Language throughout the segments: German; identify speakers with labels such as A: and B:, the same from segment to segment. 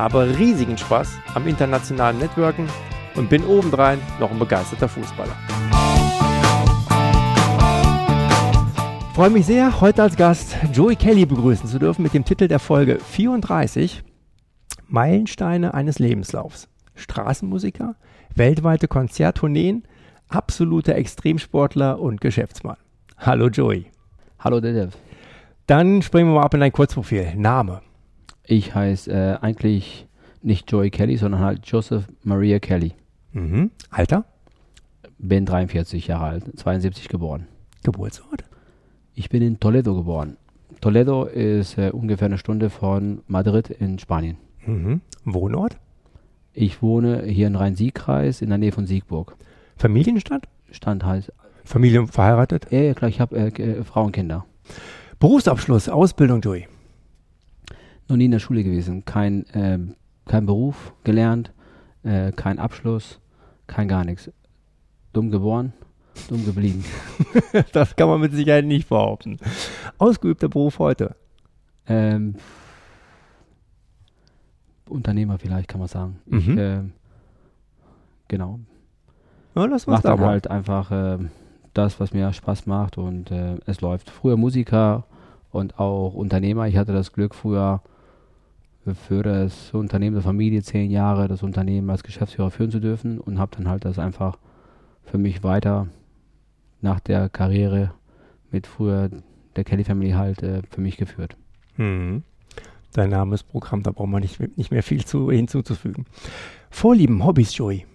A: habe riesigen Spaß am internationalen Networken und bin obendrein noch ein begeisterter Fußballer. freue mich sehr, heute als Gast Joey Kelly begrüßen zu dürfen mit dem Titel der Folge 34 Meilensteine eines Lebenslaufs. Straßenmusiker, weltweite Konzerttourneen, absoluter Extremsportler und Geschäftsmann. Hallo Joey.
B: Hallo Dedev.
A: Dann springen wir mal ab in dein Kurzprofil. Name.
B: Ich heiße äh, eigentlich nicht Joey Kelly, sondern halt Joseph Maria Kelly.
A: Mhm. Alter?
B: Bin 43 Jahre alt, 72 geboren.
A: Geburtsort?
B: Ich bin in Toledo geboren. Toledo ist äh, ungefähr eine Stunde von Madrid in Spanien.
A: Mhm. Wohnort?
B: Ich wohne hier in Rhein-Sieg-Kreis in der Nähe von Siegburg.
A: Familienstadt?
B: Stand halt.
A: Familie verheiratet?
B: Ja, ja klar, ich habe äh, äh, Frau und Kinder.
A: Berufsabschluss, Ausbildung, Joey?
B: Noch nie in der Schule gewesen. Kein, äh, kein Beruf gelernt, äh, kein Abschluss, kein gar nichts. Dumm geboren, dumm geblieben.
A: das kann man mit Sicherheit nicht behaupten. Ausgeübter Beruf heute?
B: Ähm, Unternehmer vielleicht, kann man sagen.
A: Mhm.
B: Ich, äh, genau.
A: Ja, lass
B: Mach
A: was da
B: dann
A: mal.
B: halt einfach äh, das, was mir Spaß macht und äh, es läuft. Früher Musiker und auch Unternehmer. Ich hatte das Glück, früher für das Unternehmen der Familie zehn Jahre das Unternehmen als Geschäftsführer führen zu dürfen und habe dann halt das einfach für mich weiter nach der Karriere mit früher der Kelly Family halt äh, für mich geführt.
A: Mhm. Dein Name ist Programm, da braucht man nicht, nicht mehr viel zu, hinzuzufügen. Vorlieben, Hobbys, Joey.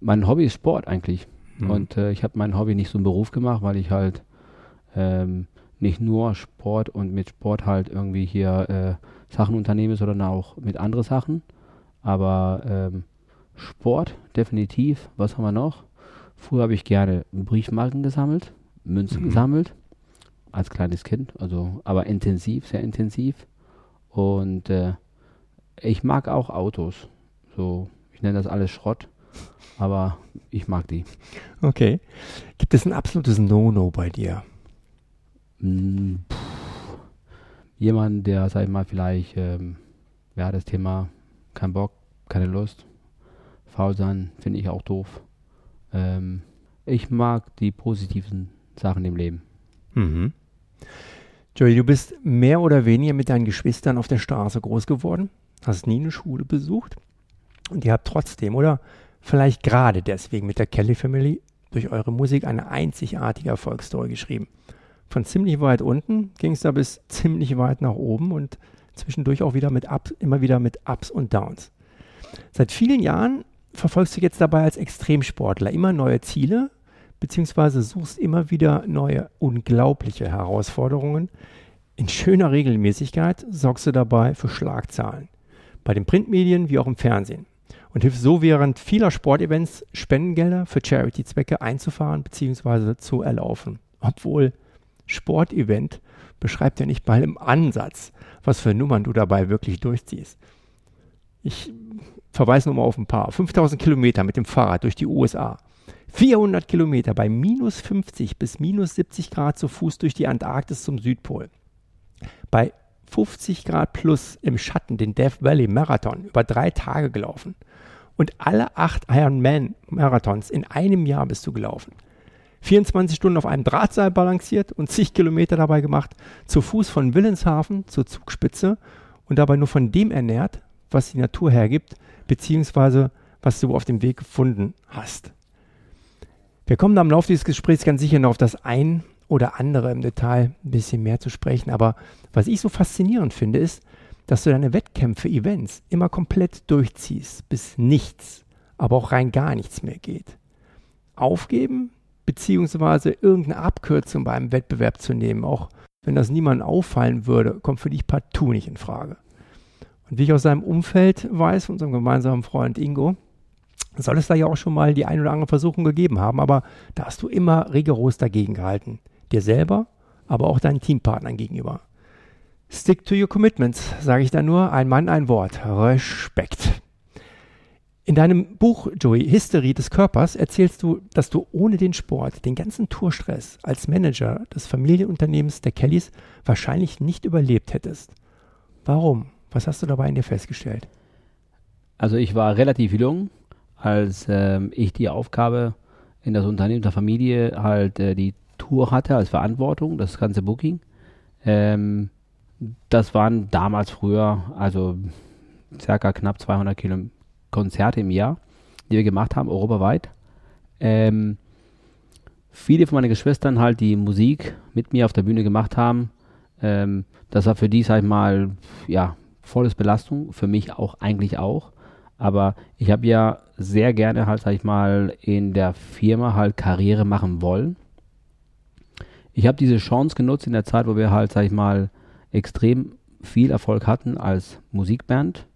B: Mein Hobby ist Sport eigentlich.
A: Mhm.
B: Und äh, ich habe mein Hobby nicht so einen Beruf gemacht, weil ich halt ähm, nicht nur Sport und mit Sport halt irgendwie hier äh, Sachen unternehme, sondern auch mit anderen Sachen. Aber ähm, Sport definitiv. Was haben wir noch? Früher habe ich gerne Briefmarken gesammelt, Münzen
A: Mhm.
B: gesammelt, als kleines Kind, also aber intensiv, sehr intensiv. Und äh, ich mag auch Autos. So, ich nenne das alles Schrott, aber ich mag die.
A: Okay. Gibt es ein absolutes No-No bei dir?
B: Mm, pff, Jemand, der, sag ich mal, vielleicht, ähm, ja, das Thema kein Bock, keine Lust, faul sein, finde ich auch doof. Ähm, ich mag die positiven Sachen im Leben.
A: Mhm. Joey, du bist mehr oder weniger mit deinen Geschwistern auf der Straße groß geworden, hast nie eine Schule besucht und ihr habt trotzdem oder vielleicht gerade deswegen mit der Kelly Family durch eure Musik eine einzigartige Erfolgsstory geschrieben. Von ziemlich weit unten ging es da bis ziemlich weit nach oben und zwischendurch auch wieder mit Ups, immer wieder mit Ups und Downs. Seit vielen Jahren verfolgst du jetzt dabei als Extremsportler immer neue Ziele, beziehungsweise suchst immer wieder neue, unglaubliche Herausforderungen. In schöner Regelmäßigkeit sorgst du dabei für Schlagzahlen. Bei den Printmedien wie auch im Fernsehen. Und hilfst so während vieler Sportevents Spendengelder für Charity-Zwecke einzufahren bzw. zu erlaufen. Obwohl Sportevent beschreibt ja nicht mal im Ansatz, was für Nummern du dabei wirklich durchziehst. Ich verweise nur mal auf ein paar. 5000 Kilometer mit dem Fahrrad durch die USA. 400 Kilometer bei minus 50 bis minus 70 Grad zu Fuß durch die Antarktis zum Südpol. Bei 50 Grad plus im Schatten den Death Valley Marathon über drei Tage gelaufen. Und alle acht Ironman Marathons in einem Jahr bist du gelaufen. 24 Stunden auf einem Drahtseil balanciert und zig Kilometer dabei gemacht, zu Fuß von Willenshafen zur Zugspitze und dabei nur von dem ernährt, was die Natur hergibt, beziehungsweise was du auf dem Weg gefunden hast. Wir kommen da im Laufe dieses Gesprächs ganz sicher noch auf das ein oder andere im Detail ein bisschen mehr zu sprechen, aber was ich so faszinierend finde, ist, dass du deine Wettkämpfe, Events immer komplett durchziehst, bis nichts, aber auch rein gar nichts mehr geht. Aufgeben, beziehungsweise irgendeine Abkürzung bei einem Wettbewerb zu nehmen, auch wenn das niemandem auffallen würde, kommt für dich partout nicht in Frage. Und wie ich aus seinem Umfeld weiß, unserem gemeinsamen Freund Ingo, soll es da ja auch schon mal die ein oder andere Versuchung gegeben haben, aber da hast du immer rigoros dagegen gehalten. Dir selber, aber auch deinen Teampartnern gegenüber. Stick to your commitments, sage ich da nur, ein Mann, ein Wort. Respekt. In deinem Buch, Joey, History des Körpers, erzählst du, dass du ohne den Sport, den ganzen Tourstress als Manager des Familienunternehmens der Kellys wahrscheinlich nicht überlebt hättest. Warum? Was hast du dabei in dir festgestellt?
B: Also ich war relativ jung, als ähm, ich die Aufgabe in das Unternehmen der Familie halt äh, die Tour hatte als Verantwortung, das ganze Booking. Ähm, das waren damals früher, also circa knapp 200 Kilometer Konzerte im Jahr, die wir gemacht haben, europaweit. Ähm, viele von meinen Geschwistern halt, die Musik mit mir auf der Bühne gemacht haben, ähm, das war für die, sag ich mal, ja, volles Belastung, für mich auch eigentlich auch. Aber ich habe ja sehr gerne halt, sag ich mal, in der Firma halt Karriere machen wollen. Ich habe diese Chance genutzt in der Zeit, wo wir halt, sag ich mal, extrem viel Erfolg hatten als Musikband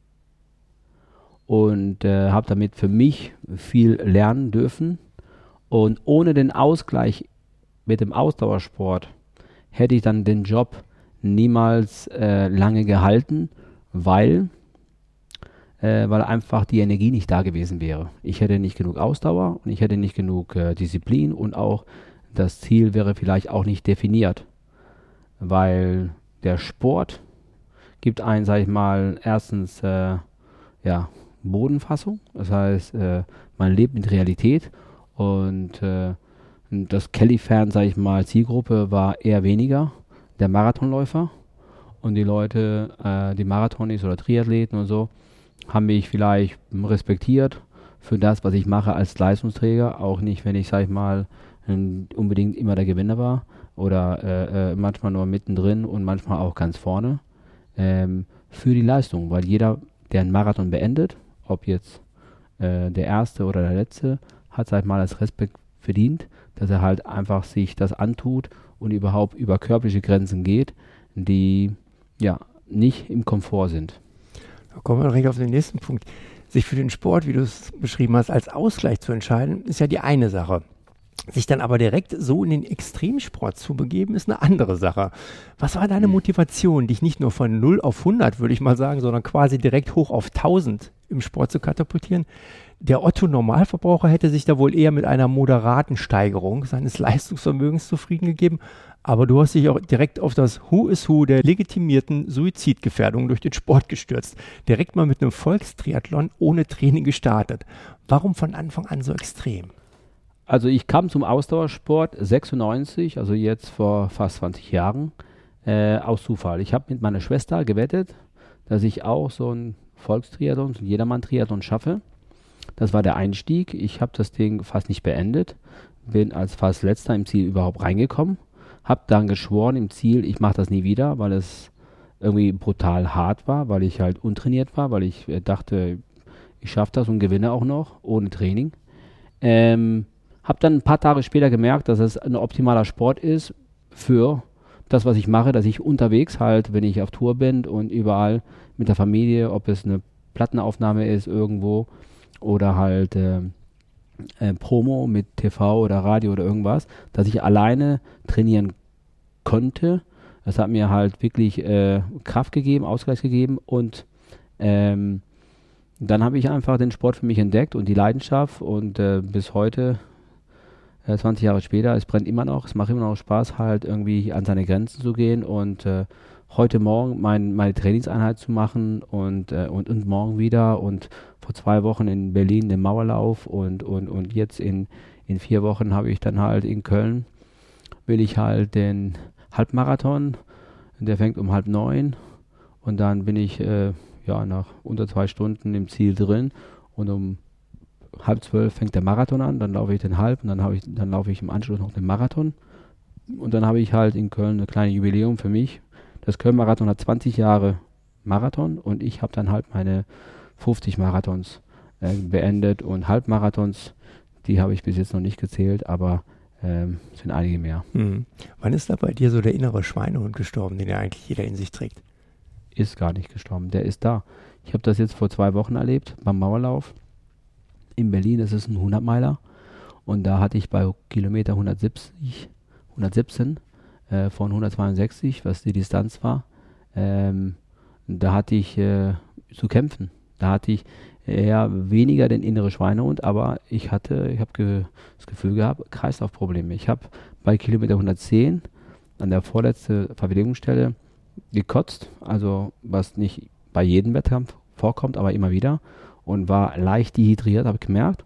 B: und äh, habe damit für mich viel lernen dürfen. Und ohne den Ausgleich mit dem Ausdauersport hätte ich dann den Job niemals äh, lange gehalten, weil, äh, weil einfach die Energie nicht da gewesen wäre. Ich hätte nicht genug Ausdauer und ich hätte nicht genug äh, Disziplin und auch das Ziel wäre vielleicht auch nicht definiert, weil der Sport gibt einen, sag ich mal, erstens äh, ja, Bodenfassung. Das heißt, äh, man lebt mit Realität. Und äh, das Kelly-Fan, sage ich mal, Zielgruppe war eher weniger der Marathonläufer. Und die Leute, äh, die Marathonis oder Triathleten und so, haben mich vielleicht respektiert für das, was ich mache als Leistungsträger, auch nicht, wenn ich, sag ich mal, unbedingt immer der Gewinner war oder äh, äh, manchmal nur mittendrin und manchmal auch ganz vorne. Ähm, für die Leistung, weil jeder, der einen Marathon beendet, ob jetzt äh, der erste oder der letzte, hat halt mal als Respekt verdient, dass er halt einfach sich das antut und überhaupt über körperliche Grenzen geht, die ja nicht im Komfort sind.
A: Da kommen wir direkt auf den nächsten Punkt. Sich für den Sport, wie du es beschrieben hast, als Ausgleich zu entscheiden, ist ja die eine Sache. Sich dann aber direkt so in den Extremsport zu begeben, ist eine andere Sache. Was war deine Motivation, dich nicht nur von 0 auf 100, würde ich mal sagen, sondern quasi direkt hoch auf 1000 im Sport zu katapultieren? Der Otto-Normalverbraucher hätte sich da wohl eher mit einer moderaten Steigerung seines Leistungsvermögens zufrieden gegeben. Aber du hast dich auch direkt auf das Who is Who der legitimierten Suizidgefährdung durch den Sport gestürzt. Direkt mal mit einem Volkstriathlon ohne Training gestartet. Warum von Anfang an so extrem?
B: Also ich kam zum Ausdauersport 96, also jetzt vor fast 20 Jahren, äh, aus Zufall. Ich habe mit meiner Schwester gewettet, dass ich auch so ein Volkstriathlon, so ein Jedermann-Triathlon schaffe. Das war der Einstieg. Ich habe das Ding fast nicht beendet, bin als fast letzter im Ziel überhaupt reingekommen, habe dann geschworen im Ziel, ich mache das nie wieder, weil es irgendwie brutal hart war, weil ich halt untrainiert war, weil ich äh, dachte, ich schaffe das und gewinne auch noch ohne Training. Ähm, habe dann ein paar Tage später gemerkt, dass es ein optimaler Sport ist für das, was ich mache, dass ich unterwegs halt, wenn ich auf Tour bin und überall mit der Familie, ob es eine Plattenaufnahme ist irgendwo oder halt äh, äh, Promo mit TV oder Radio oder irgendwas, dass ich alleine trainieren konnte. Das hat mir halt wirklich äh, Kraft gegeben, Ausgleich gegeben und ähm, dann habe ich einfach den Sport für mich entdeckt und die Leidenschaft und äh, bis heute 20 äh, Jahre später, es brennt immer noch, es macht immer noch Spaß, halt irgendwie an seine Grenzen zu gehen und äh, heute Morgen mein, meine Trainingseinheit zu machen und, äh, und, und morgen wieder und vor zwei Wochen in Berlin den Mauerlauf und, und, und jetzt in, in vier Wochen habe ich dann halt in Köln, will ich halt den Halbmarathon, der fängt um halb neun und dann bin ich äh, ja nach unter zwei Stunden im Ziel drin und um halb zwölf fängt der Marathon an, dann laufe ich den halb und dann, ich, dann laufe ich im Anschluss noch den Marathon. Und dann habe ich halt in Köln eine kleine Jubiläum für mich. Das Köln-Marathon hat 20 Jahre Marathon und ich habe dann halt meine 50 Marathons äh, beendet und Halbmarathons, die habe ich bis jetzt noch nicht gezählt, aber ähm, sind einige mehr.
A: Mhm. Wann ist da bei dir so der innere Schweinehund gestorben, den ja eigentlich jeder in sich trägt?
B: Ist gar nicht gestorben, der ist da. Ich habe das jetzt vor zwei Wochen erlebt beim Mauerlauf in Berlin, ist ein 100-Meiler. Und da hatte ich bei Kilometer 170, 117 äh, von 162, was die Distanz war, ähm, da hatte ich äh, zu kämpfen. Da hatte ich eher weniger den inneren Schweinehund, aber ich hatte, ich habe ge das Gefühl gehabt, Kreislaufprobleme. Ich habe bei Kilometer 110 an der vorletzten Verpflegungsstelle gekotzt, also was nicht bei jedem Wettkampf vorkommt, aber immer wieder und war leicht dehydriert, habe ich gemerkt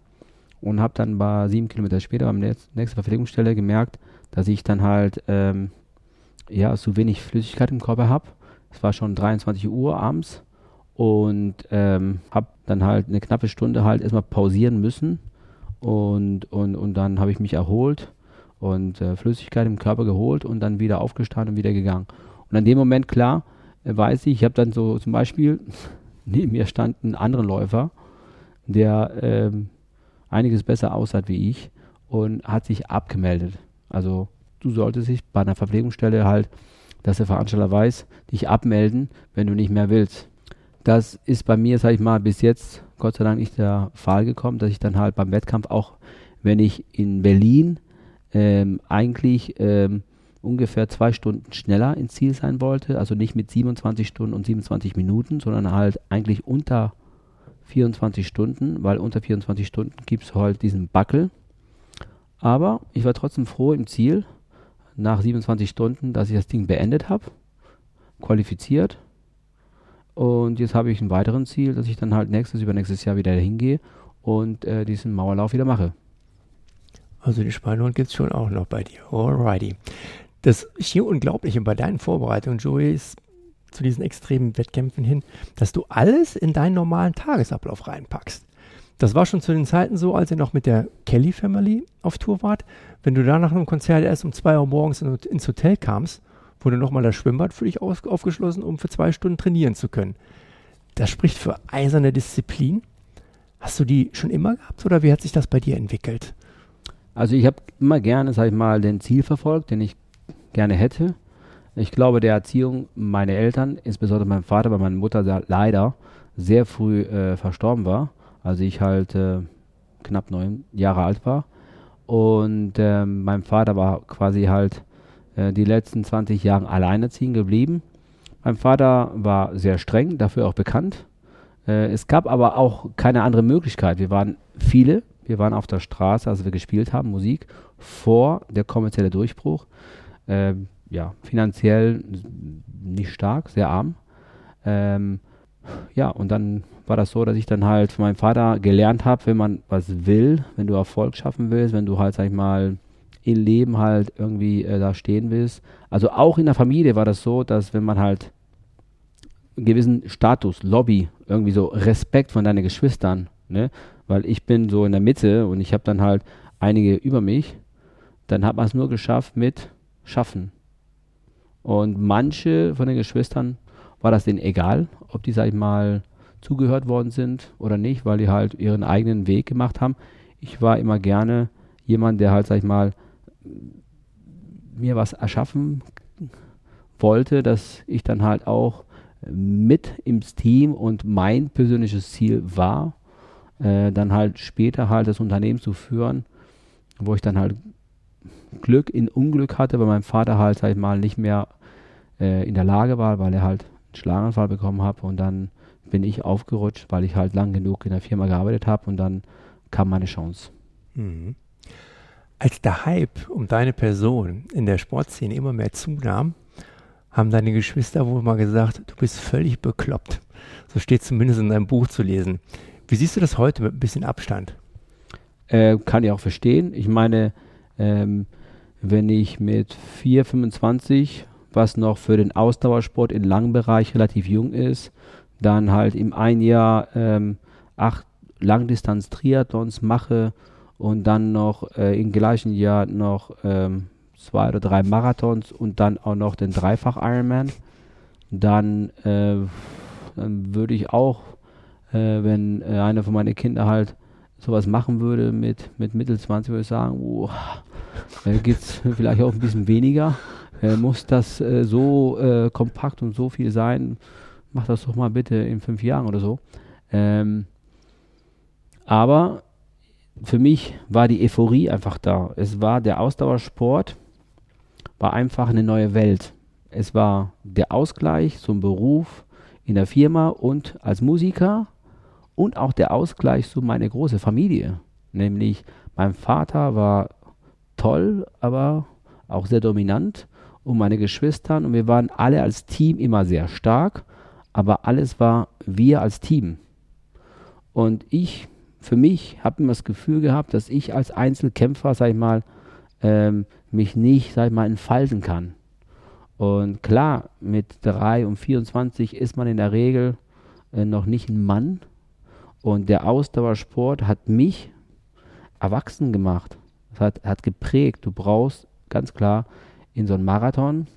B: und habe dann bei sieben Kilometer später am nächsten Verpflegungsstelle gemerkt, dass ich dann halt ähm, ja zu wenig Flüssigkeit im Körper habe. Es war schon 23 Uhr abends und ähm, habe dann halt eine knappe Stunde halt erstmal pausieren müssen und, und, und dann habe ich mich erholt und äh, Flüssigkeit im Körper geholt und dann wieder aufgestanden und wieder gegangen. Und an dem Moment, klar, weiß ich, ich habe dann so zum Beispiel, neben mir stand ein anderer Läufer, der ähm, einiges besser aussah wie ich und hat sich abgemeldet. Also du solltest dich bei einer Verpflegungsstelle halt, dass der Veranstalter weiß, dich abmelden, wenn du nicht mehr willst. Das ist bei mir, sag ich mal, bis jetzt Gott sei Dank nicht der Fall gekommen, dass ich dann halt beim Wettkampf auch, wenn ich in Berlin ähm, eigentlich ähm, ungefähr zwei Stunden schneller ins Ziel sein wollte, also nicht mit 27 Stunden und 27 Minuten, sondern halt eigentlich unter 24 Stunden, weil unter 24 Stunden gibt es halt diesen Backel. Aber ich war trotzdem froh im Ziel, nach 27 Stunden, dass ich das Ding beendet habe, qualifiziert und jetzt habe ich ein weiteres Ziel, dass ich dann halt nächstes, übernächstes Jahr wieder hingehe und äh, diesen Mauerlauf wieder mache.
A: Also den Schweinehund gibt es schon auch noch bei dir. Alrighty. Das hier Unglaubliche bei deinen Vorbereitungen, Joey, ist zu diesen extremen Wettkämpfen hin, dass du alles in deinen normalen Tagesablauf reinpackst. Das war schon zu den Zeiten so, als ihr noch mit der Kelly Family auf Tour wart. Wenn du da nach einem Konzert erst um zwei Uhr morgens ins Hotel kamst, wurde nochmal das Schwimmbad für dich auf, aufgeschlossen, um für zwei Stunden trainieren zu können. Das spricht für eiserne Disziplin. Hast du die schon immer gehabt oder wie hat sich das bei dir entwickelt?
B: Also ich habe immer gerne, sag ich mal, den Ziel verfolgt, den ich gerne hätte. Ich glaube, der Erziehung meiner Eltern, insbesondere mein Vater, weil meine Mutter leider sehr früh äh, verstorben war, als ich halt äh, knapp neun Jahre alt war. Und äh, mein Vater war quasi halt äh, die letzten 20 Jahre alleinerziehend geblieben. Mein Vater war sehr streng, dafür auch bekannt. Äh, es gab aber auch keine andere Möglichkeit. Wir waren viele, wir waren auf der Straße, als wir gespielt haben, Musik, vor der kommerzielle Durchbruch. Äh, ja, finanziell nicht stark, sehr arm. Ähm, ja, und dann war das so, dass ich dann halt von meinem Vater gelernt habe, wenn man was will, wenn du Erfolg schaffen willst, wenn du halt, sag ich mal, im Leben halt irgendwie äh, da stehen willst. Also auch in der Familie war das so, dass wenn man halt einen gewissen Status, Lobby, irgendwie so Respekt von deinen Geschwistern, ne? weil ich bin so in der Mitte und ich habe dann halt einige über mich, dann hat man es nur geschafft mit Schaffen. Und manche von den Geschwistern war das denen egal, ob die, sag ich mal, zugehört worden sind oder nicht, weil die halt ihren eigenen Weg gemacht haben. Ich war immer gerne jemand, der halt, sag ich mal, mir was erschaffen wollte, dass ich dann halt auch mit im Team und mein persönliches Ziel war, äh, dann halt später halt das Unternehmen zu führen, wo ich dann halt Glück in Unglück hatte, weil mein Vater halt sag ich mal nicht mehr äh, in der Lage war, weil er halt einen Schlaganfall bekommen hat und dann bin ich aufgerutscht, weil ich halt lang genug in der Firma gearbeitet habe und dann kam meine Chance. Mhm.
A: Als der Hype um deine Person in der Sportszene immer mehr zunahm, haben deine Geschwister wohl mal gesagt, du bist völlig bekloppt. So steht zumindest in deinem Buch zu lesen. Wie siehst du das heute mit ein bisschen Abstand?
B: Äh, kann ich auch verstehen. Ich meine, ähm, wenn ich mit 4, 25, was noch für den Ausdauersport im langen Bereich relativ jung ist, dann halt im ein Jahr ähm, acht Langdistanz-Triathlons mache und dann noch äh, im gleichen Jahr noch ähm, zwei oder drei Marathons und dann auch noch den Dreifach Ironman. Dann, äh, dann würde ich auch, äh, wenn äh, einer von meinen Kindern halt sowas machen würde mit, mit Mittel 20, würde ich sagen, oh, äh, geht es vielleicht auch ein bisschen weniger. Äh, muss das äh, so äh, kompakt und so viel sein? Mach das doch mal bitte in fünf Jahren oder so. Ähm, aber für mich war die Euphorie einfach da. Es war der Ausdauersport, war einfach eine neue Welt. Es war der Ausgleich zum Beruf in der Firma und als Musiker und auch der Ausgleich zu meiner großen Familie. Nämlich mein Vater war toll, aber auch sehr dominant und meine Geschwistern und wir waren alle als Team immer sehr stark, aber alles war wir als Team. Und ich, für mich, habe immer das Gefühl gehabt, dass ich als Einzelkämpfer, sag ich mal, ähm, mich nicht, sag ich mal, entfalten kann. Und klar, mit 3 und 24 ist man in der Regel äh, noch nicht ein Mann. Und der Ausdauersport hat mich erwachsen gemacht. Das hat, hat geprägt. Du brauchst ganz klar in so einen Marathon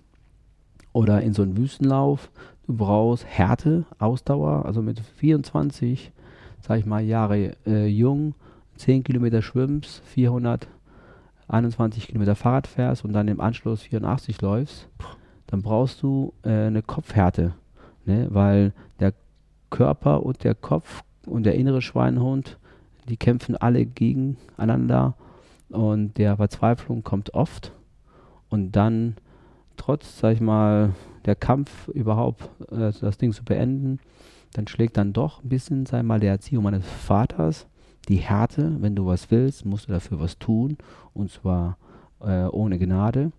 B: oder in so einen Wüstenlauf, du brauchst Härte, Ausdauer. Also mit 24, sag ich mal, Jahre äh, jung, 10 Kilometer schwimmst, 421 Kilometer Fahrrad fährst und dann im Anschluss 84 läufst dann brauchst du äh, eine Kopfhärte, ne? weil der Körper und der Kopf und der innere Schweinehund, die kämpfen alle gegeneinander und der Verzweiflung kommt oft und dann trotz, sag ich mal, der Kampf überhaupt äh, das Ding zu beenden, dann schlägt dann doch ein bisschen, sag ich mal, der Erziehung meines Vaters die Härte, wenn du was willst, musst du dafür was tun und zwar äh, ohne Gnade.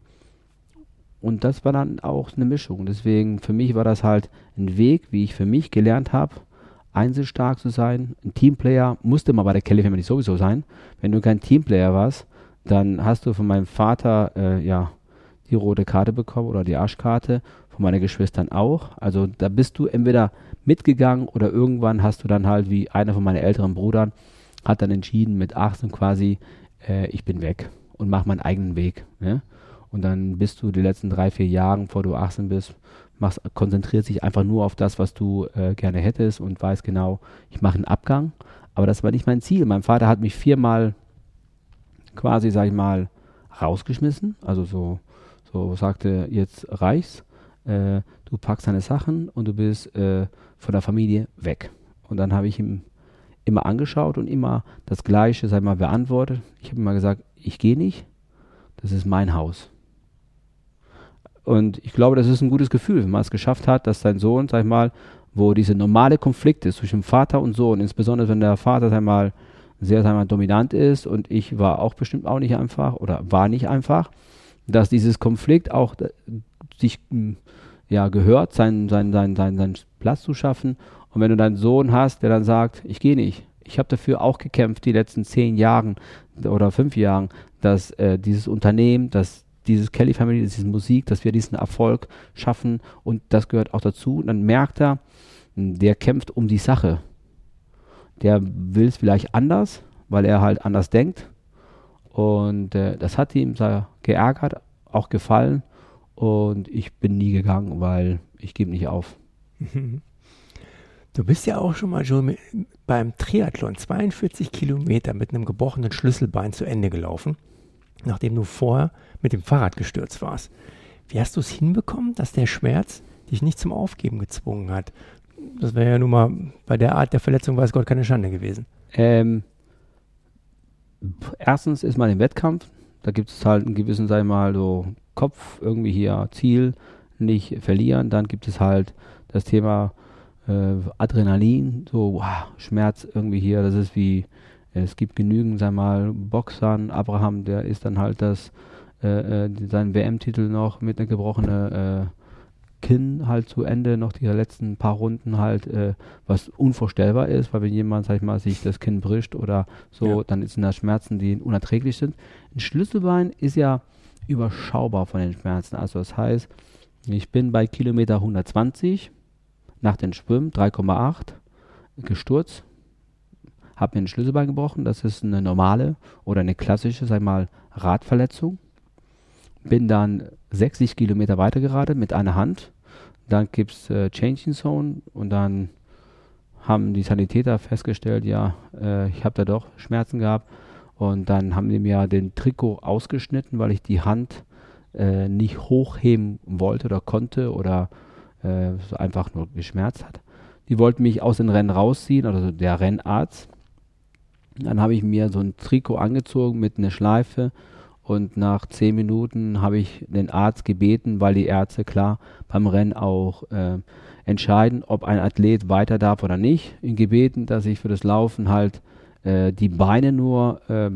B: Und das war dann auch eine Mischung. Deswegen für mich war das halt ein Weg, wie ich für mich gelernt habe, einzelstark zu sein. Ein Teamplayer musste mal bei der Kelly Family sowieso sein. Wenn du kein Teamplayer warst, dann hast du von meinem Vater äh, ja die rote Karte bekommen oder die Arschkarte, von meinen Geschwistern auch. Also da bist du entweder mitgegangen oder irgendwann hast du dann halt wie einer von meinen älteren Brüdern hat dann entschieden mit 18 quasi, äh, ich bin weg und mache meinen eigenen Weg. Ne? Und dann bist du die letzten drei, vier Jahre, bevor du 18 bist, machst, konzentriert sich einfach nur auf das, was du äh, gerne hättest und weiß genau, ich mache einen Abgang. Aber das war nicht mein Ziel. Mein Vater hat mich viermal quasi, sag ich mal, rausgeschmissen. Also so, so sagte, jetzt reichst, äh, du packst deine Sachen und du bist äh, von der Familie weg. Und dann habe ich ihm immer angeschaut und immer das Gleiche, sag ich mal, beantwortet. Ich habe immer gesagt, ich gehe nicht, das ist mein Haus. Und ich glaube, das ist ein gutes Gefühl, wenn man es geschafft hat, dass sein Sohn, sag ich mal, wo diese normale Konflikt ist zwischen Vater und Sohn, insbesondere wenn der Vater, sag ich mal, sehr, sag ich mal, dominant ist und ich war auch bestimmt auch nicht einfach oder war nicht einfach, dass dieses Konflikt auch sich hm, ja gehört, seinen, seinen, seinen, seinen, seinen Platz zu schaffen. Und wenn du deinen Sohn hast, der dann sagt, ich gehe nicht, ich habe dafür auch gekämpft die letzten zehn Jahren oder fünf Jahren, dass äh, dieses Unternehmen, dass dieses Kelly Family, diese Musik, dass wir diesen Erfolg schaffen und das gehört auch dazu. Und dann merkt er, der kämpft um die Sache. Der will es vielleicht anders, weil er halt anders denkt. Und äh, das hat ihm geärgert, auch gefallen. Und ich bin nie gegangen, weil ich gebe nicht auf.
A: Du bist ja auch schon mal schon beim Triathlon 42 Kilometer mit einem gebrochenen Schlüsselbein zu Ende gelaufen nachdem du vorher mit dem Fahrrad gestürzt warst. Wie hast du es hinbekommen, dass der Schmerz dich nicht zum Aufgeben gezwungen hat? Das wäre ja nun mal bei der Art der Verletzung, weiß Gott, keine Schande gewesen.
B: Ähm, erstens ist man im Wettkampf. Da gibt es halt einen gewissen, ich mal, so Kopf, irgendwie hier Ziel, nicht verlieren. Dann gibt es halt das Thema äh, Adrenalin, so wow, Schmerz irgendwie hier. Das ist wie es gibt genügend, sag mal, Boxern. Abraham, der ist dann halt das, äh, äh, sein WM-Titel noch mit einer gebrochenen äh, Kinn halt zu Ende, noch die letzten paar Runden halt, äh, was unvorstellbar ist, weil wenn jemand, sag ich mal, sich das Kinn bricht oder so, ja. dann sind das Schmerzen, die unerträglich sind. Ein Schlüsselbein ist ja überschaubar von den Schmerzen. Also das heißt, ich bin bei Kilometer 120 nach dem Schwimmen 3,8 gestürzt, habe mir ein Schlüsselbein gebrochen. Das ist eine normale oder eine klassische, sag mal, Radverletzung. Bin dann 60 Kilometer weiter gerade mit einer Hand. Dann gibt es äh, Changing Zone und dann haben die Sanitäter festgestellt, ja, äh, ich habe da doch Schmerzen gehabt. Und dann haben die mir den Trikot ausgeschnitten, weil ich die Hand äh, nicht hochheben wollte oder konnte oder äh, einfach nur geschmerzt hat. Die wollten mich aus den Rennen rausziehen, also der Rennarzt. Dann habe ich mir so ein Trikot angezogen mit einer Schleife und nach zehn Minuten habe ich den Arzt gebeten, weil die Ärzte klar beim Rennen auch äh, entscheiden, ob ein Athlet weiter darf oder nicht. Ihn gebeten, dass ich für das Laufen halt äh, die Beine nur äh,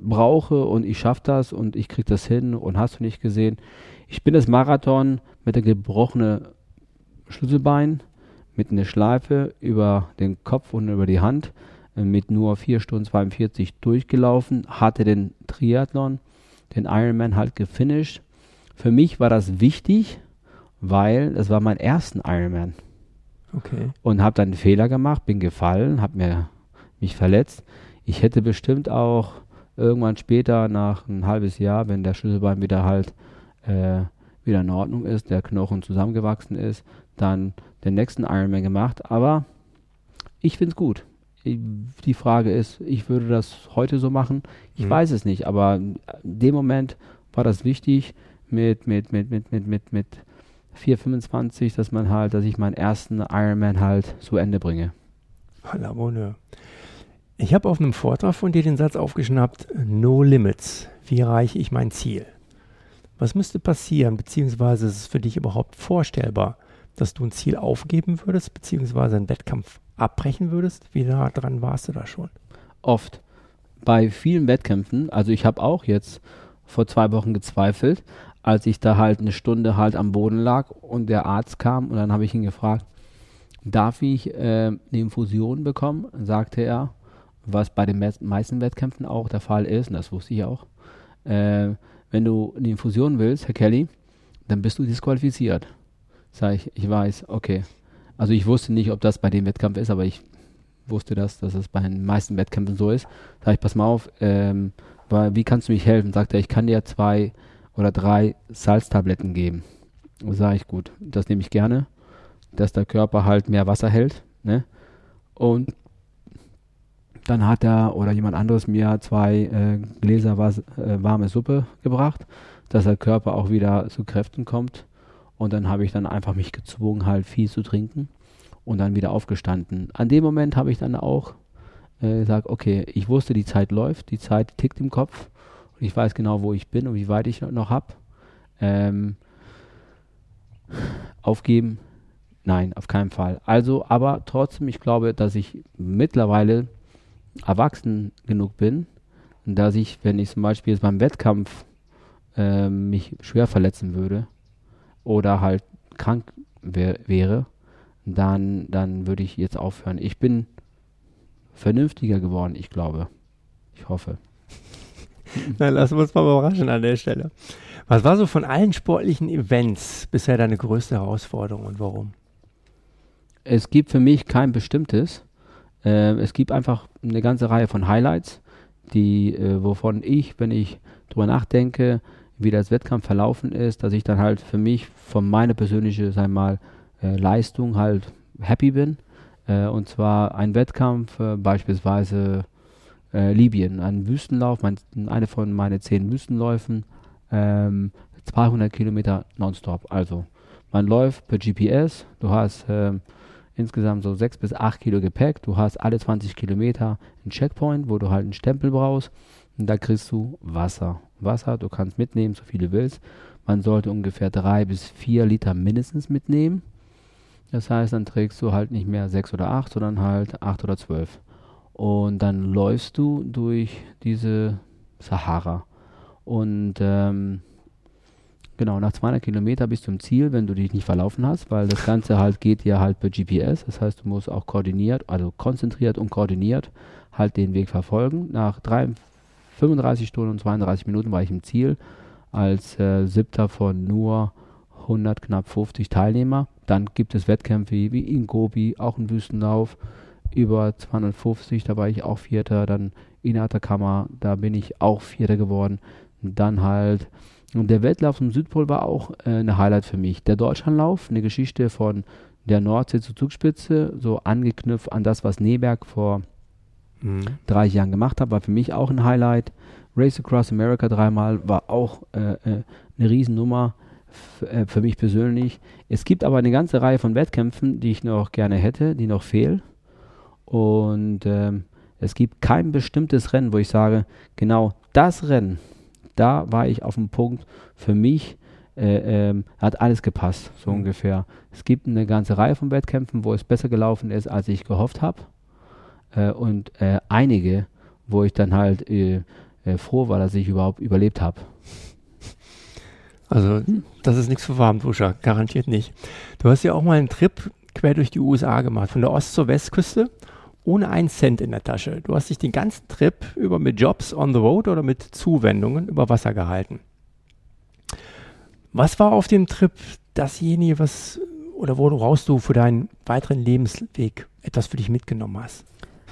B: brauche und ich schaffe das und ich kriege das hin und hast du nicht gesehen. Ich bin das Marathon mit der gebrochenen Schlüsselbein, mit einer Schleife über den Kopf und über die Hand mit nur 4 Stunden 42 durchgelaufen, hatte den Triathlon, den Ironman halt gefinisht. Für mich war das wichtig, weil es war mein ersten Ironman.
A: Okay.
B: Und habe dann einen Fehler gemacht, bin gefallen, habe mir mich verletzt. Ich hätte bestimmt auch irgendwann später, nach ein halbes Jahr, wenn der Schlüsselbein wieder halt äh, wieder in Ordnung ist, der Knochen zusammengewachsen ist, dann den nächsten Ironman gemacht. Aber ich finde es gut. Die Frage ist, ich würde das heute so machen. Ich mhm. weiß es nicht, aber in dem Moment war das wichtig mit, mit, mit, mit, mit, mit, mit 4,25, dass man halt, dass ich meinen ersten Ironman halt zu Ende bringe.
A: La bonne. Ich habe auf einem Vortrag von dir den Satz aufgeschnappt, No Limits. Wie erreiche ich mein Ziel? Was müsste passieren, beziehungsweise ist es für dich überhaupt vorstellbar, dass du ein Ziel aufgeben würdest, beziehungsweise einen Wettkampf abbrechen würdest? Wie nah dran warst du da schon?
B: Oft. Bei vielen Wettkämpfen, also ich habe auch jetzt vor zwei Wochen gezweifelt, als ich da halt eine Stunde halt am Boden lag und der Arzt kam und dann habe ich ihn gefragt, darf ich äh, eine Infusion bekommen? Sagte er, was bei den meisten Wettkämpfen auch der Fall ist, und das wusste ich auch. Äh, wenn du eine Infusion willst, Herr Kelly, dann bist du disqualifiziert. Sag ich, ich weiß, okay. Also ich wusste nicht, ob das bei dem Wettkampf ist, aber ich wusste das, dass es bei den meisten Wettkämpfen so ist. Sag ich, pass mal auf, ähm, wie kannst du mich helfen? Sagt er, ich kann dir zwei oder drei Salztabletten geben. Sag ich, gut, das nehme ich gerne, dass der Körper halt mehr Wasser hält. Ne? Und dann hat er oder jemand anderes mir zwei äh, Gläser was, äh, warme Suppe gebracht, dass der Körper auch wieder zu Kräften kommt. Und dann habe ich dann einfach mich gezwungen, halt viel zu trinken und dann wieder aufgestanden. An dem Moment habe ich dann auch äh, gesagt, okay, ich wusste, die Zeit läuft, die Zeit tickt im Kopf und ich weiß genau, wo ich bin und wie weit ich noch habe. Ähm, aufgeben? Nein, auf keinen Fall. Also, aber trotzdem, ich glaube, dass ich mittlerweile erwachsen genug bin, dass ich, wenn ich zum Beispiel jetzt beim Wettkampf äh, mich schwer verletzen würde oder halt krank wär, wäre, dann, dann würde ich jetzt aufhören. Ich bin vernünftiger geworden, ich glaube. Ich hoffe.
A: Na, lassen wir uns mal überraschen an der Stelle. Was war so von allen sportlichen Events bisher deine größte Herausforderung und warum?
B: Es gibt für mich kein bestimmtes. Äh, es gibt einfach eine ganze Reihe von Highlights, die, äh, wovon ich, wenn ich drüber nachdenke, wie das Wettkampf verlaufen ist, dass ich dann halt für mich von meiner persönlichen, sagen mal, äh, Leistung halt happy bin. Äh, und zwar ein Wettkampf, äh, beispielsweise äh, Libyen, ein Wüstenlauf, mein, eine von meinen zehn Wüstenläufen, ähm, 200 Kilometer nonstop. Also man läuft per GPS, du hast ähm, insgesamt so 6 bis 8 Kilo Gepäck. Du hast alle 20 Kilometer einen Checkpoint, wo du halt einen Stempel brauchst. Und da kriegst du Wasser. Wasser, du kannst mitnehmen, so viel du willst. Man sollte ungefähr 3 bis 4 Liter mindestens mitnehmen. Das heißt, dann trägst du halt nicht mehr 6 oder 8, sondern halt 8 oder 12. Und dann läufst du durch diese Sahara. Und ähm, Genau, nach 200 Kilometer bist du im Ziel, wenn du dich nicht verlaufen hast, weil das Ganze halt geht ja halt per GPS. Das heißt, du musst auch koordiniert, also konzentriert und koordiniert halt den Weg verfolgen. Nach drei, 35 Stunden und 32 Minuten war ich im Ziel als äh, siebter von nur 100, knapp 50 Teilnehmer. Dann gibt es Wettkämpfe wie in Gobi, auch ein Wüstenlauf, über 250, da war ich auch Vierter. Dann in Atacama, da bin ich auch Vierter geworden. dann halt und der Wettlauf zum Südpol war auch äh, eine Highlight für mich. Der Deutschlandlauf, eine Geschichte von der Nordsee zur Zugspitze, so angeknüpft an das, was Neberg vor mhm. drei Jahren gemacht hat, war für mich auch ein Highlight. Race Across America dreimal war auch äh, äh, eine Riesennummer äh, für mich persönlich. Es gibt aber eine ganze Reihe von Wettkämpfen, die ich noch gerne hätte, die noch fehlen. Und ähm, Es gibt kein bestimmtes Rennen, wo ich sage, genau das Rennen, da war ich auf dem Punkt für mich, äh, ähm, hat alles gepasst, so mhm. ungefähr. Es gibt eine ganze Reihe von Wettkämpfen, wo es besser gelaufen ist, als ich gehofft habe. Äh, und äh, einige, wo ich dann halt äh, äh, froh war, dass ich überhaupt überlebt habe.
A: Also, das ist nichts für Warmduscher, garantiert nicht. Du hast ja auch mal einen Trip quer durch die USA gemacht, von der Ost- zur Westküste, ohne einen Cent in der Tasche. Du hast dich den ganzen Trip über mit Jobs on the road oder mit Zuwendungen über Wasser gehalten. Was war auf dem Trip dasjenige, was oder woraus du für deinen weiteren Lebensweg etwas für dich mitgenommen hast?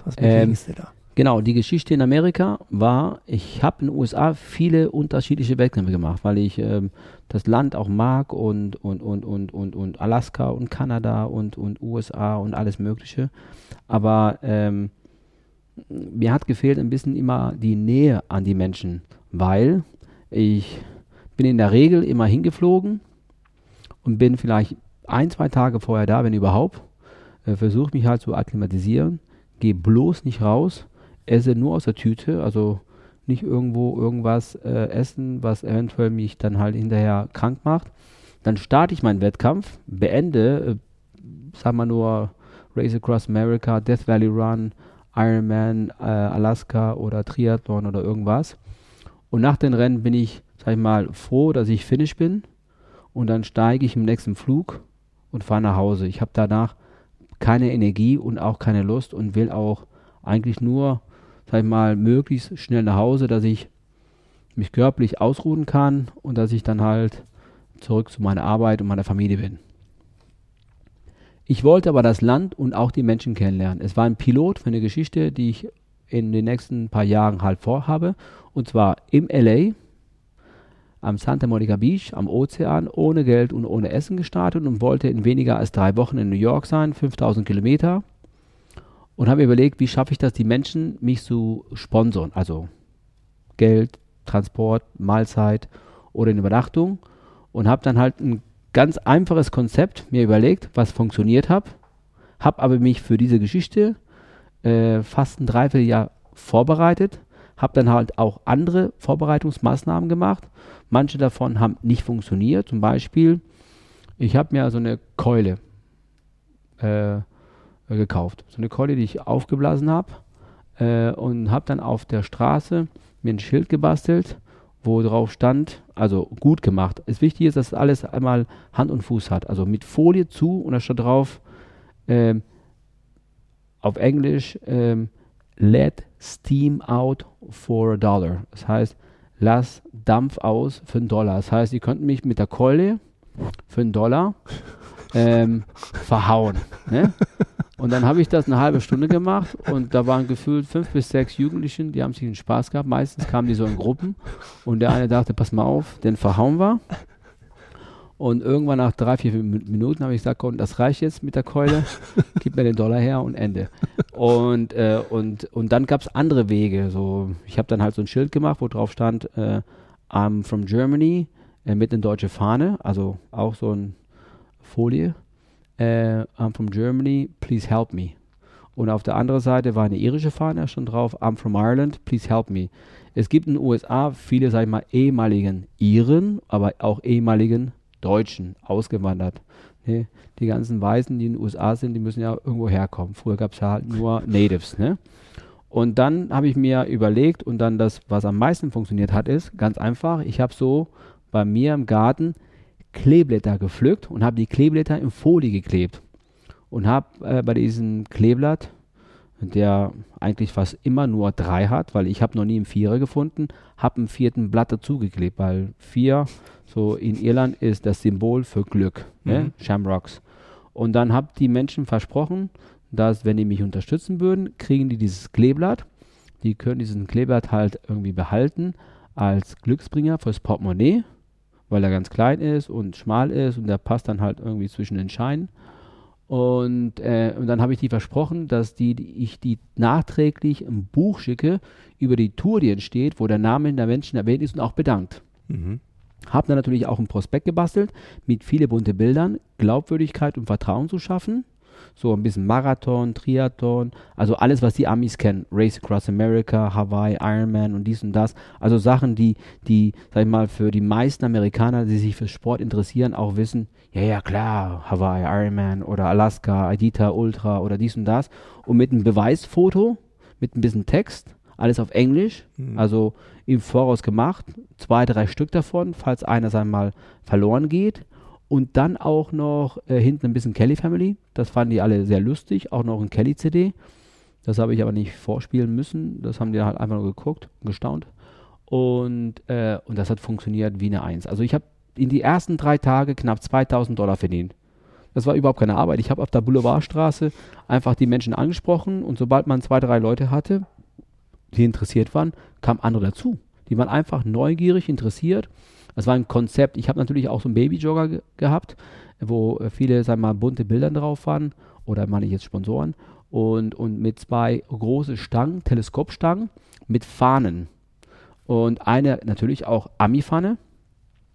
B: Was ähm, da? Genau, die Geschichte in Amerika war, ich habe in den USA viele unterschiedliche Wettkämpfe gemacht, weil ich ähm, das Land auch mag und, und, und, und, und, und Alaska und Kanada und, und USA und alles Mögliche. Aber ähm, mir hat gefehlt ein bisschen immer die Nähe an die Menschen, weil ich bin in der Regel immer hingeflogen und bin vielleicht ein, zwei Tage vorher da, wenn überhaupt. Äh, Versuche mich halt zu akklimatisieren, gehe bloß nicht raus esse nur aus der Tüte, also nicht irgendwo irgendwas äh, essen, was eventuell mich dann halt hinterher krank macht. Dann starte ich meinen Wettkampf, beende, äh, sagen wir nur Race Across America, Death Valley Run, Ironman, äh, Alaska oder Triathlon oder irgendwas. Und nach den Rennen bin ich, sag ich mal, froh, dass ich finish bin. Und dann steige ich im nächsten Flug und fahre nach Hause. Ich habe danach keine Energie und auch keine Lust und will auch eigentlich nur sag ich mal, möglichst schnell nach Hause, dass ich mich körperlich ausruhen kann und dass ich dann halt zurück zu meiner Arbeit und meiner Familie bin. Ich wollte aber das Land und auch die Menschen kennenlernen. Es war ein Pilot für eine Geschichte, die ich in den nächsten paar Jahren halt vorhabe. Und zwar im LA, am Santa Monica Beach, am Ozean, ohne Geld und ohne Essen gestartet und wollte in weniger als drei Wochen in New York sein, 5000 Kilometer. Und habe überlegt, wie schaffe ich das, die Menschen mich zu sponsern, also Geld, Transport, Mahlzeit oder eine Übernachtung. Und habe dann halt ein ganz einfaches Konzept mir überlegt, was funktioniert hat, habe aber mich für diese Geschichte äh, fast ein Dreivierteljahr vorbereitet, habe dann halt auch andere Vorbereitungsmaßnahmen gemacht. Manche davon haben nicht funktioniert. Zum Beispiel, ich habe mir so eine Keule äh, gekauft. So eine Keule, die ich aufgeblasen habe äh, und habe dann auf der Straße mir ein Schild gebastelt, wo drauf stand, also gut gemacht. Das Wichtige ist, dass alles einmal Hand und Fuß hat. Also mit Folie zu und da steht drauf äh, auf Englisch ähm, Let Steam out for a dollar. Das heißt, lass Dampf aus für einen Dollar. Das heißt, ihr könnt mich mit der Keule für einen Dollar ähm, verhauen. Ne? Und dann habe ich das eine halbe Stunde gemacht und da waren gefühlt fünf bis sechs Jugendlichen, die haben sich einen Spaß gehabt. Meistens kamen die so in Gruppen und der eine dachte, pass mal auf, den verhauen wir. Und irgendwann nach drei, vier Minuten habe ich gesagt, komm, das reicht jetzt mit der Keule, gib mir den Dollar her und Ende. Und, äh, und, und dann gab es andere Wege. So, ich habe dann halt so ein Schild gemacht, wo drauf stand, äh, I'm from Germany, äh, mit einer deutschen Fahne, also auch so eine Folie äh, I'm from Germany, please help me. Und auf der anderen Seite war eine irische Fahne schon drauf, I'm from Ireland, please help me. Es gibt in den USA viele, sag ich mal, ehemaligen Iren, aber auch ehemaligen Deutschen ausgewandert. Ne? Die ganzen Weißen, die in den USA sind, die müssen ja irgendwo herkommen. Früher gab es ja halt nur Natives. Ne? Und dann habe ich mir überlegt und dann das, was am meisten funktioniert hat, ist ganz einfach. Ich habe so bei mir im Garten Kleeblätter gepflückt und habe die Kleeblätter in Folie geklebt. Und habe äh, bei diesem Kleeblatt, der eigentlich fast immer nur drei hat, weil ich habe noch nie einen Vierer gefunden, habe einen vierten Blatt dazugeklebt, weil vier, so in Irland, ist das Symbol für Glück, ne? mhm. ne? Shamrocks. Und dann habe die Menschen versprochen, dass wenn die mich unterstützen würden, kriegen die dieses Kleeblatt. Die können diesen Kleeblatt halt irgendwie behalten als Glücksbringer fürs Portemonnaie weil er ganz klein ist und schmal ist und der passt dann halt irgendwie zwischen den Scheinen. Und, äh, und dann habe ich die versprochen, dass die, die, ich die nachträglich ein Buch schicke über die Tour, die entsteht, wo der Name der Menschen erwähnt ist und auch bedankt. Mhm. Habe dann natürlich auch ein Prospekt gebastelt mit viele bunte Bildern, Glaubwürdigkeit und Vertrauen zu schaffen. So ein bisschen Marathon, Triathlon, also alles, was die Amis kennen. Race Across America, Hawaii, Ironman und dies und das. Also Sachen, die, die, sag ich mal, für die meisten Amerikaner, die sich für Sport interessieren, auch wissen, ja, ja, klar, Hawaii, Ironman oder Alaska, Adita, Ultra oder dies und das. Und mit einem Beweisfoto, mit ein bisschen Text, alles auf Englisch, mhm. also im Voraus gemacht, zwei, drei Stück davon, falls einer einmal verloren geht und dann auch noch äh, hinten ein bisschen Kelly Family. Das fanden die alle sehr lustig. Auch noch ein Kelly-CD. Das habe ich aber nicht vorspielen müssen. Das haben die halt einfach nur geguckt und gestaunt. Und, äh, und das hat funktioniert wie eine Eins. Also ich habe in die ersten drei Tage knapp 2000 Dollar verdient. Das war überhaupt keine Arbeit. Ich habe auf der Boulevardstraße einfach die Menschen angesprochen und sobald man zwei, drei Leute hatte, die interessiert waren, kamen andere dazu. Die waren einfach neugierig, interessiert das war ein Konzept. Ich habe natürlich auch so einen Babyjogger ge gehabt, wo äh, viele, sagen wir mal, bunte Bilder drauf waren. Oder meine ich jetzt Sponsoren. Und, und mit zwei große Stangen, Teleskopstangen, mit Fahnen. Und eine natürlich auch Ami-Fahne.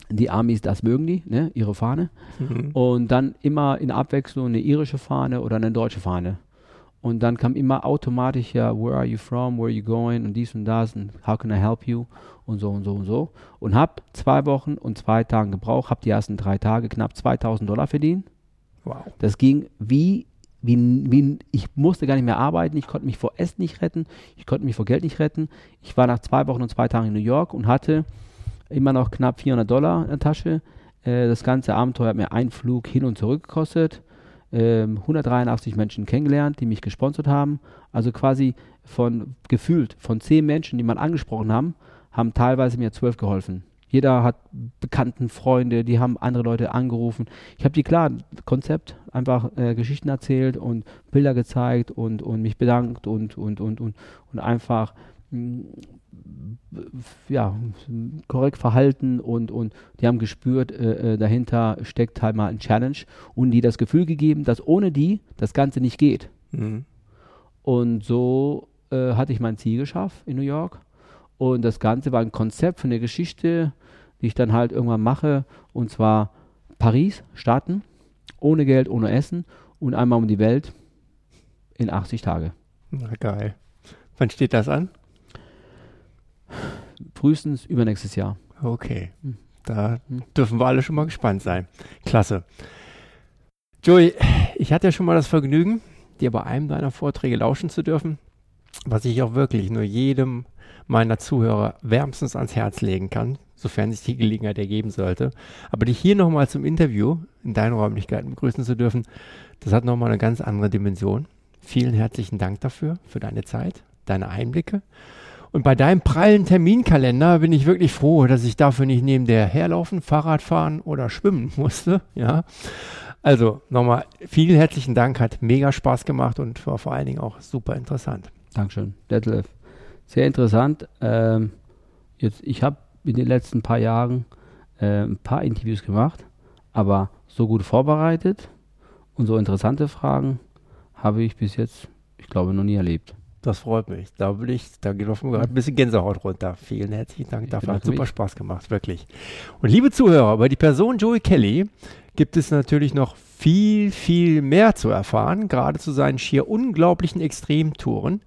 B: Die Amis, das mögen die, ne, ihre Fahne. Mhm. Und dann immer in Abwechslung eine irische Fahne oder eine deutsche Fahne. Und dann kam immer automatisch ja, where are you from, where are you going und dies und das und how can I help you und so und so und so. Und habe zwei Wochen und zwei Tage gebraucht, habe die ersten drei Tage knapp 2000 Dollar verdient. Wow. Das ging wie, wie, wie, ich musste gar nicht mehr arbeiten, ich konnte mich vor Essen nicht retten, ich konnte mich vor Geld nicht retten. Ich war nach zwei Wochen und zwei Tagen in New York und hatte immer noch knapp 400 Dollar in der Tasche. Äh, das ganze Abenteuer hat mir einen Flug hin und zurück gekostet 183 ähm, Menschen kennengelernt, die mich gesponsert haben. Also quasi von gefühlt von zehn Menschen, die man angesprochen haben, haben teilweise mir zwölf geholfen. Jeder hat Bekannten, Freunde, die haben andere Leute angerufen. Ich habe die klar Konzept einfach äh, Geschichten erzählt und Bilder gezeigt und, und mich bedankt und und und und und einfach ja, korrekt verhalten und, und die haben gespürt, äh, äh, dahinter steckt halt mal ein Challenge und die das Gefühl gegeben, dass ohne die das Ganze nicht geht. Mhm. Und so äh, hatte ich mein Ziel geschafft in New York und das Ganze war ein Konzept von der Geschichte, die ich dann halt irgendwann mache und zwar Paris starten, ohne Geld, ohne Essen und einmal um die Welt in 80 Tage.
A: Na geil. Wann steht das an?
B: frühestens übernächstes Jahr.
A: Okay. Hm. Da hm. dürfen wir alle schon mal gespannt sein. Klasse. Joey, ich hatte ja schon mal das Vergnügen, dir bei einem deiner Vorträge lauschen zu dürfen, was ich auch wirklich nur jedem meiner Zuhörer wärmstens ans Herz legen kann, sofern sich die Gelegenheit ergeben sollte. Aber dich hier nochmal zum Interview in deinen Räumlichkeiten begrüßen zu dürfen, das hat nochmal eine ganz andere Dimension. Vielen herzlichen Dank dafür, für deine Zeit, deine Einblicke und bei deinem prallen Terminkalender bin ich wirklich froh, dass ich dafür nicht neben der herlaufen, Fahrrad fahren oder schwimmen musste. Ja. Also nochmal vielen herzlichen Dank, hat mega Spaß gemacht und war vor allen Dingen auch super interessant.
B: Dankeschön, Detlef. Sehr interessant. Ähm, jetzt, ich habe in den letzten paar Jahren äh, ein paar Interviews gemacht, aber so gut vorbereitet und so interessante Fragen habe ich bis jetzt, ich glaube, noch nie erlebt.
A: Das freut mich. Da will ich, da geht auf gerade ein bisschen Gänsehaut runter. Vielen herzlichen Dank dafür. Hat super Spaß gemacht, wirklich. Und liebe Zuhörer, über die Person Joey Kelly gibt es natürlich noch viel, viel mehr zu erfahren, gerade zu seinen schier unglaublichen Extremtouren.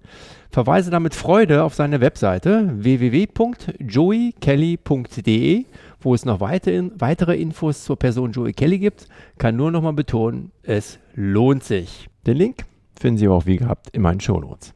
A: Verweise damit Freude auf seine Webseite www.joeykelly.de, wo es noch weitere, weitere Infos zur Person Joey Kelly gibt. Kann nur noch mal betonen, es lohnt sich. Den Link finden Sie auch wie gehabt in meinen Shownotes.